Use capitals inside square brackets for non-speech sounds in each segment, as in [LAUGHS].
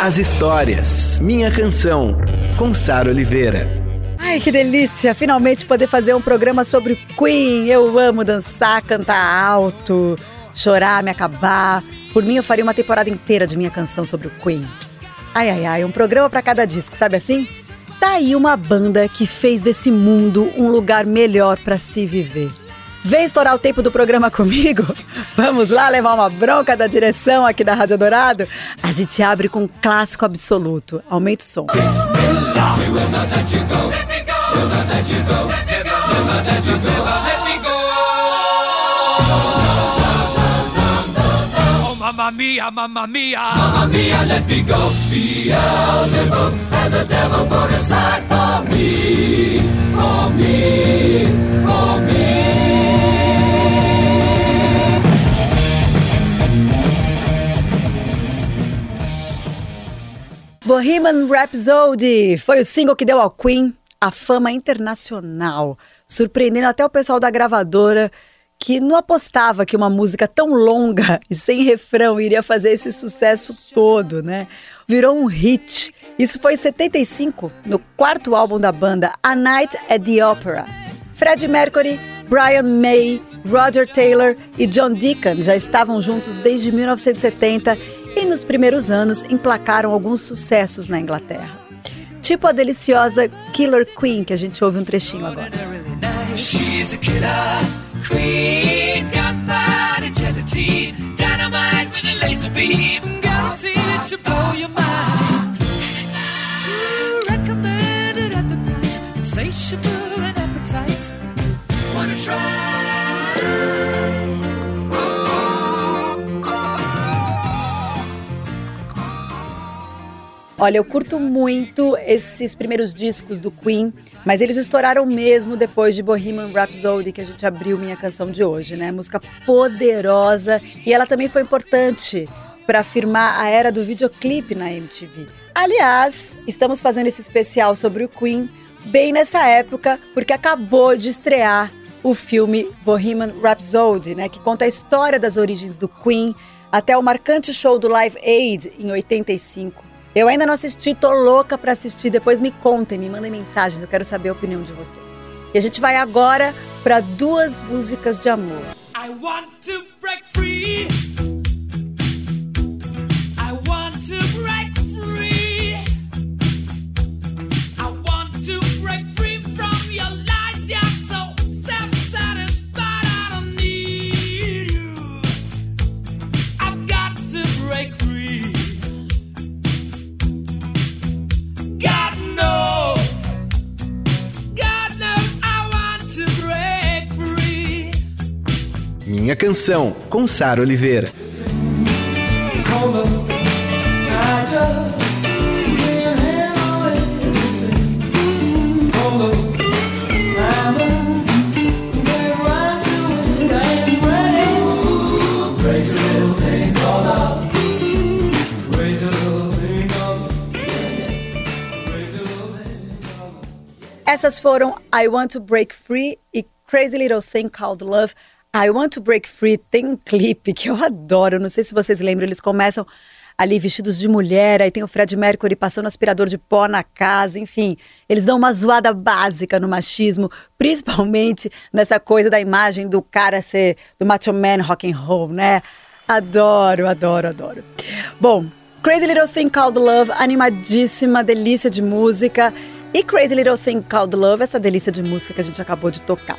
as histórias. Minha Canção, com Sara Oliveira. Ai, que delícia! Finalmente poder fazer um programa sobre Queen. Eu amo dançar, cantar alto, chorar, me acabar. Por mim, eu faria uma temporada inteira de minha canção sobre o Queen. Ai, ai, ai, um programa para cada disco, sabe assim? Tá aí uma banda que fez desse mundo um lugar melhor para se viver. Vem estourar o tempo do programa comigo? [LAUGHS] Vamos lá levar uma bronca da direção aqui da Rádio Dourado? A gente abre com um clássico absoluto. Aumenta o som. Mamma mia, mamma mia, mamma mia, let me go. Beelzebub has a devil put aside for me, for me, Bohemian Rhapsody foi o single que deu ao Queen a fama internacional, surpreendendo até o pessoal da gravadora que não apostava que uma música tão longa e sem refrão iria fazer esse sucesso todo, né? Virou um hit. Isso foi em 75, no quarto álbum da banda, A Night at the Opera. Fred Mercury, Brian May, Roger Taylor e John Deacon já estavam juntos desde 1970 e nos primeiros anos emplacaram alguns sucessos na Inglaterra. Tipo a deliciosa Killer Queen, que a gente ouve um trechinho agora. Olha, eu curto muito esses primeiros discos do Queen, mas eles estouraram mesmo depois de Bohemian Rhapsody, que a gente abriu minha canção de hoje, né? Música poderosa e ela também foi importante para afirmar a era do videoclipe na MTV. Aliás, estamos fazendo esse especial sobre o Queen bem nessa época, porque acabou de estrear o filme Bohemian Rhapsody, né, que conta a história das origens do Queen até o marcante show do Live Aid em 85. Eu ainda não assisti, tô louca para assistir. Depois me contem, me mandem mensagens, eu quero saber a opinião de vocês. E a gente vai agora para duas músicas de amor. I want to break free. Minha Canção, com Sara Oliveira. Essas foram I Want to Break Free e Crazy Little Thing Called Love. I Want to Break Free tem um clipe que eu adoro, não sei se vocês lembram, eles começam ali vestidos de mulher, aí tem o Fred Mercury passando aspirador de pó na casa, enfim, eles dão uma zoada básica no machismo, principalmente nessa coisa da imagem do cara ser do macho man rock and roll, né? Adoro, adoro, adoro. Bom, Crazy Little Thing Called Love, animadíssima, delícia de música. E Crazy Little Thing Called Love, essa delícia de música que a gente acabou de tocar.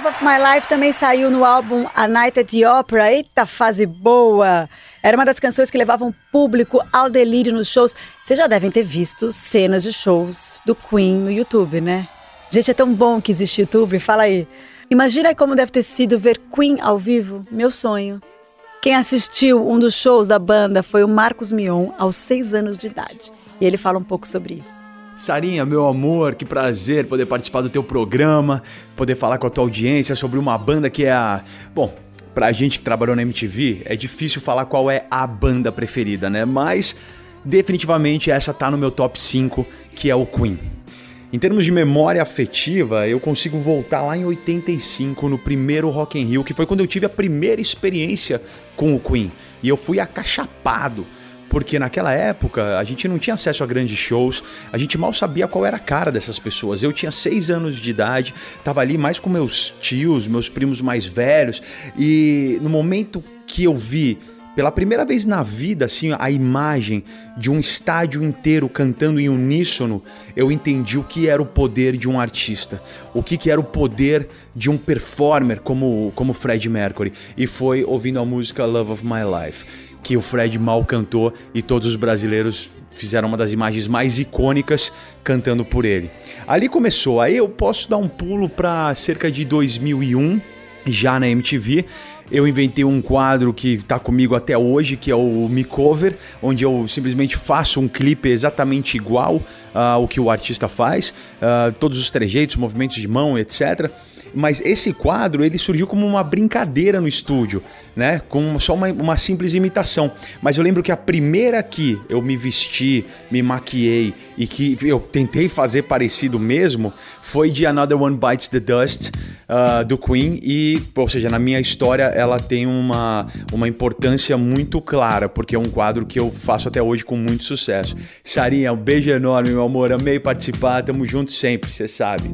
Love of My Life também saiu no álbum A Night at the Opera. Eita, fase boa! Era uma das canções que levavam público ao delírio nos shows. Vocês já devem ter visto cenas de shows do Queen no YouTube, né? Gente, é tão bom que existe YouTube, fala aí. Imagina como deve ter sido ver Queen ao vivo, meu sonho. Quem assistiu um dos shows da banda foi o Marcos Mion, aos seis anos de idade. E ele fala um pouco sobre isso. Sarinha, meu amor, que prazer poder participar do teu programa, poder falar com a tua audiência sobre uma banda que é a. Bom, pra gente que trabalhou na MTV, é difícil falar qual é a banda preferida, né? Mas definitivamente essa tá no meu top 5, que é o Queen. Em termos de memória afetiva, eu consigo voltar lá em 85, no primeiro Rock in Rio, que foi quando eu tive a primeira experiência com o Queen. E eu fui acachapado, porque naquela época a gente não tinha acesso a grandes shows, a gente mal sabia qual era a cara dessas pessoas. Eu tinha seis anos de idade, tava ali mais com meus tios, meus primos mais velhos, e no momento que eu vi pela primeira vez na vida, assim, a imagem de um estádio inteiro cantando em uníssono, eu entendi o que era o poder de um artista, o que, que era o poder de um performer como, como Fred Mercury. E foi ouvindo a música Love of My Life, que o Fred mal cantou e todos os brasileiros fizeram uma das imagens mais icônicas cantando por ele. Ali começou, aí eu posso dar um pulo para cerca de 2001, já na MTV eu inventei um quadro que está comigo até hoje, que é o Me Cover, onde eu simplesmente faço um clipe exatamente igual uh, ao que o artista faz, uh, todos os trejeitos, movimentos de mão, etc. Mas esse quadro ele surgiu como uma brincadeira no estúdio, né? Com só uma, uma simples imitação. Mas eu lembro que a primeira que eu me vesti, me maquiei e que eu tentei fazer parecido mesmo foi de Another One Bites the Dust uh, do Queen e, ou seja, na minha história ela tem uma, uma importância muito clara porque é um quadro que eu faço até hoje com muito sucesso. Sarinha, um beijo enorme, meu amor. Amei participar. Tamo junto sempre, você sabe.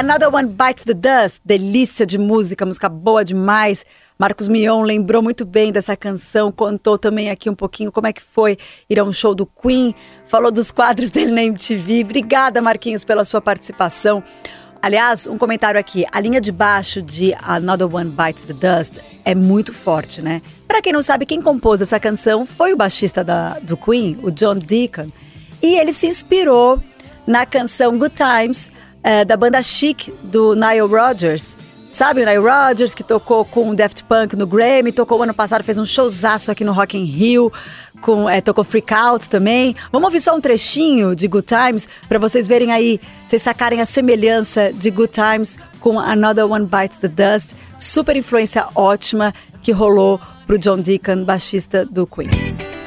Another One Bites the Dust, delícia de música, música boa demais. Marcos Mion lembrou muito bem dessa canção, contou também aqui um pouquinho como é que foi ir a um show do Queen, falou dos quadros [LAUGHS] dele na MTV. Obrigada, Marquinhos, pela sua participação. Aliás, um comentário aqui. A linha de baixo de Another One Bites the Dust é muito forte, né? Pra quem não sabe, quem compôs essa canção foi o baixista da, do Queen, o John Deacon. E ele se inspirou na canção Good Times, eh, da banda Chic, do Nile Rodgers. Sabe o Nile Rodgers, que tocou com o Daft Punk no Grammy, tocou ano passado, fez um showzaço aqui no Rock in Rio, com, eh, tocou Freak Out também. Vamos ouvir só um trechinho de Good Times, para vocês verem aí, vocês sacarem a semelhança de Good Times com Another One Bites the Dust. Super influência ótima que rolou pro John Deacon, baixista do Queen.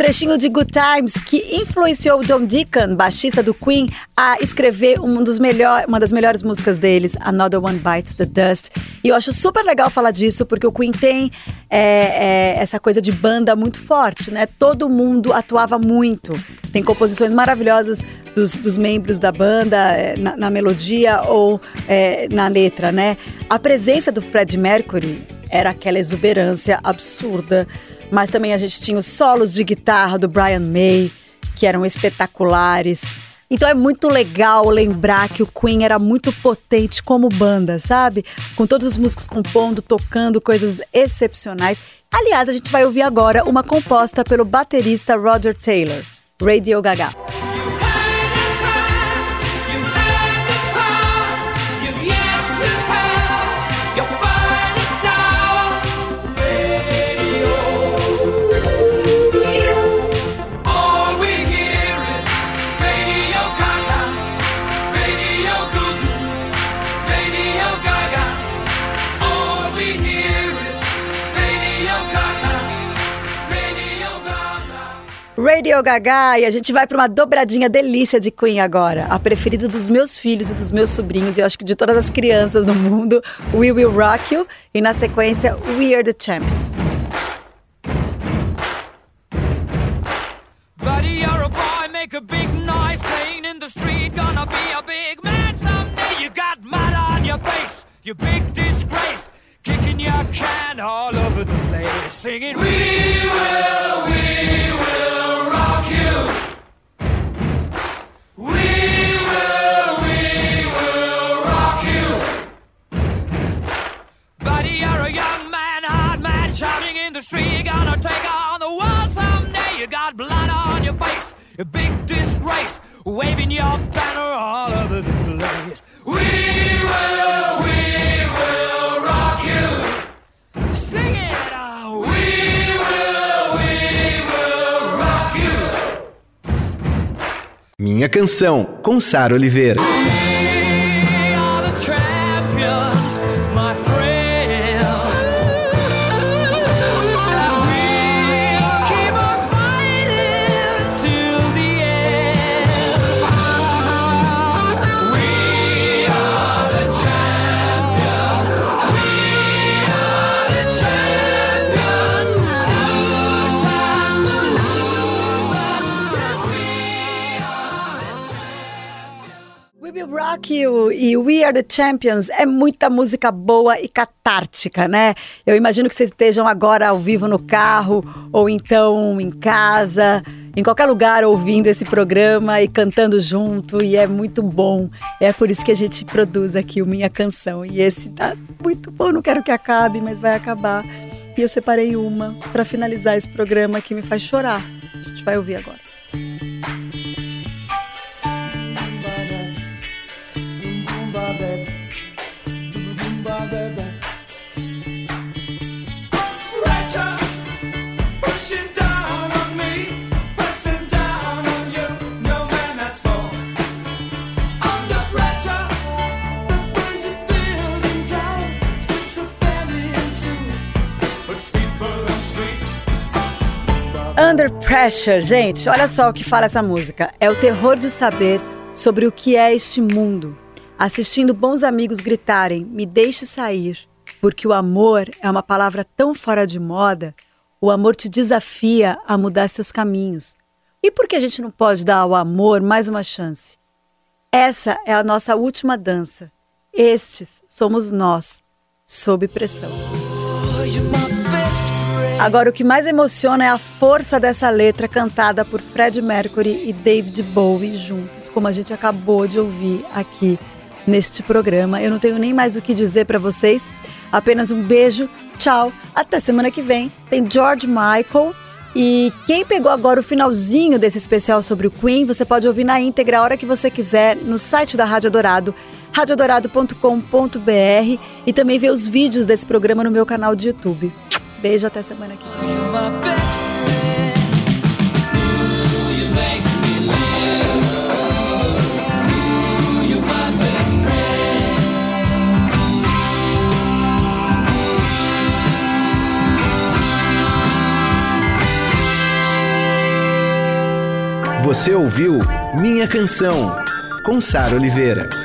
Trechinho de Good Times que influenciou o John Deacon, baixista do Queen, a escrever um dos melhor, uma das melhores músicas deles, Another One Bites the Dust. E eu acho super legal falar disso, porque o Queen tem é, é, essa coisa de banda muito forte, né? Todo mundo atuava muito. Tem composições maravilhosas dos, dos membros da banda é, na, na melodia ou é, na letra, né? A presença do Fred Mercury era aquela exuberância absurda. Mas também a gente tinha os solos de guitarra do Brian May, que eram espetaculares. Então é muito legal lembrar que o Queen era muito potente como banda, sabe? Com todos os músicos compondo, tocando coisas excepcionais. Aliás, a gente vai ouvir agora uma composta pelo baterista Roger Taylor, Radio Gaga. Radio Gaga e a gente vai para uma dobradinha delícia de Queen agora. A preferida dos meus filhos e dos meus sobrinhos, e eu acho que de todas as crianças no mundo, We Will Rock You. E na sequência, We Are the Champions. Buddy, you're a boy, make a big noise playing in the street. Gonna be a big man someday. You got mud on your face, you big disgrace. Kicking your can all over the place, singing, We will, got blood on your face, a big disgrace, waving your banner all over the place. We will, we will rock you. Sing it. We will, we will rock you. Minha canção, com Sara Oliveira. You e We Are the Champions é muita música boa e catártica, né? Eu imagino que vocês estejam agora ao vivo no carro ou então em casa, em qualquer lugar ouvindo esse programa e cantando junto e é muito bom. É por isso que a gente produz aqui o Minha Canção e esse tá muito bom, não quero que acabe, mas vai acabar. E eu separei uma para finalizar esse programa que me faz chorar. A gente vai ouvir agora. Pressure, gente, olha só o que fala essa música. É o terror de saber sobre o que é este mundo. Assistindo bons amigos gritarem: me deixe sair, porque o amor é uma palavra tão fora de moda. O amor te desafia a mudar seus caminhos. E por que a gente não pode dar ao amor mais uma chance? Essa é a nossa última dança. Estes somos nós, sob pressão. Friend. Agora, o que mais emociona é a força dessa letra cantada por Fred Mercury e David Bowie juntos, como a gente acabou de ouvir aqui neste programa. Eu não tenho nem mais o que dizer para vocês. Apenas um beijo, tchau, até semana que vem. Tem George Michael. E quem pegou agora o finalzinho desse especial sobre o Queen, você pode ouvir na íntegra a hora que você quiser no site da Rádio Dourado, radiodorado.com.br e também ver os vídeos desse programa no meu canal de YouTube. Beijo, até semana que vem. Você ouviu Minha Canção, com Sara Oliveira.